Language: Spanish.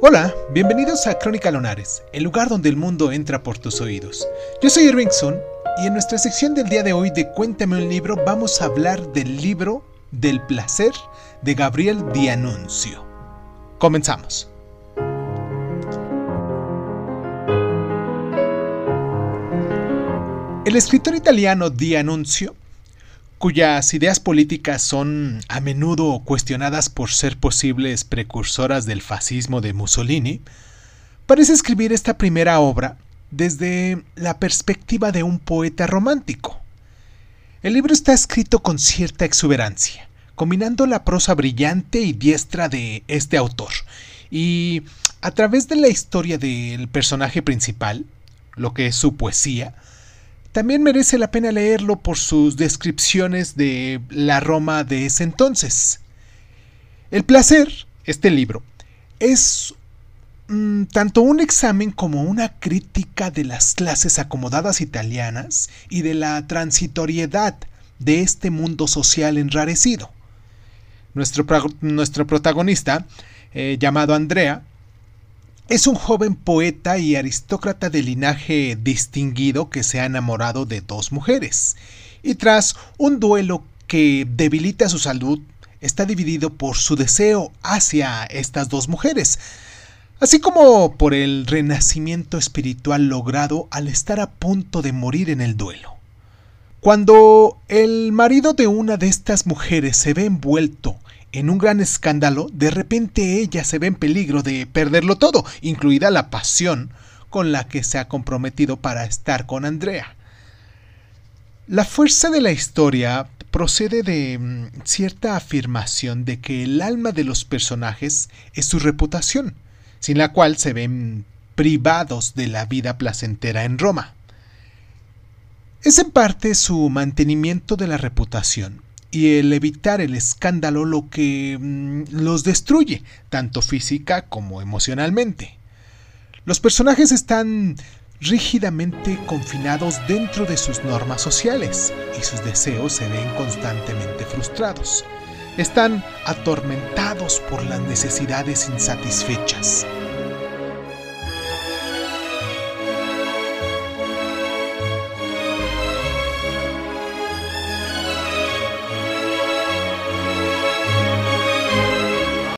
Hola, bienvenidos a Crónica Lonares, el lugar donde el mundo entra por tus oídos. Yo soy Irving Sun y en nuestra sección del día de hoy de Cuéntame un libro vamos a hablar del libro Del placer de Gabriel D'Annunzio. Comenzamos. El escritor italiano D'Annunzio cuyas ideas políticas son a menudo cuestionadas por ser posibles precursoras del fascismo de Mussolini, parece escribir esta primera obra desde la perspectiva de un poeta romántico. El libro está escrito con cierta exuberancia, combinando la prosa brillante y diestra de este autor, y a través de la historia del personaje principal, lo que es su poesía, también merece la pena leerlo por sus descripciones de la Roma de ese entonces. El placer, este libro, es mm, tanto un examen como una crítica de las clases acomodadas italianas y de la transitoriedad de este mundo social enrarecido. Nuestro, nuestro protagonista, eh, llamado Andrea, es un joven poeta y aristócrata de linaje distinguido que se ha enamorado de dos mujeres, y tras un duelo que debilita su salud, está dividido por su deseo hacia estas dos mujeres, así como por el renacimiento espiritual logrado al estar a punto de morir en el duelo. Cuando el marido de una de estas mujeres se ve envuelto en un gran escándalo, de repente ella se ve en peligro de perderlo todo, incluida la pasión con la que se ha comprometido para estar con Andrea. La fuerza de la historia procede de mm, cierta afirmación de que el alma de los personajes es su reputación, sin la cual se ven privados de la vida placentera en Roma. Es en parte su mantenimiento de la reputación y el evitar el escándalo lo que mm, los destruye, tanto física como emocionalmente. Los personajes están rígidamente confinados dentro de sus normas sociales y sus deseos se ven constantemente frustrados. Están atormentados por las necesidades insatisfechas.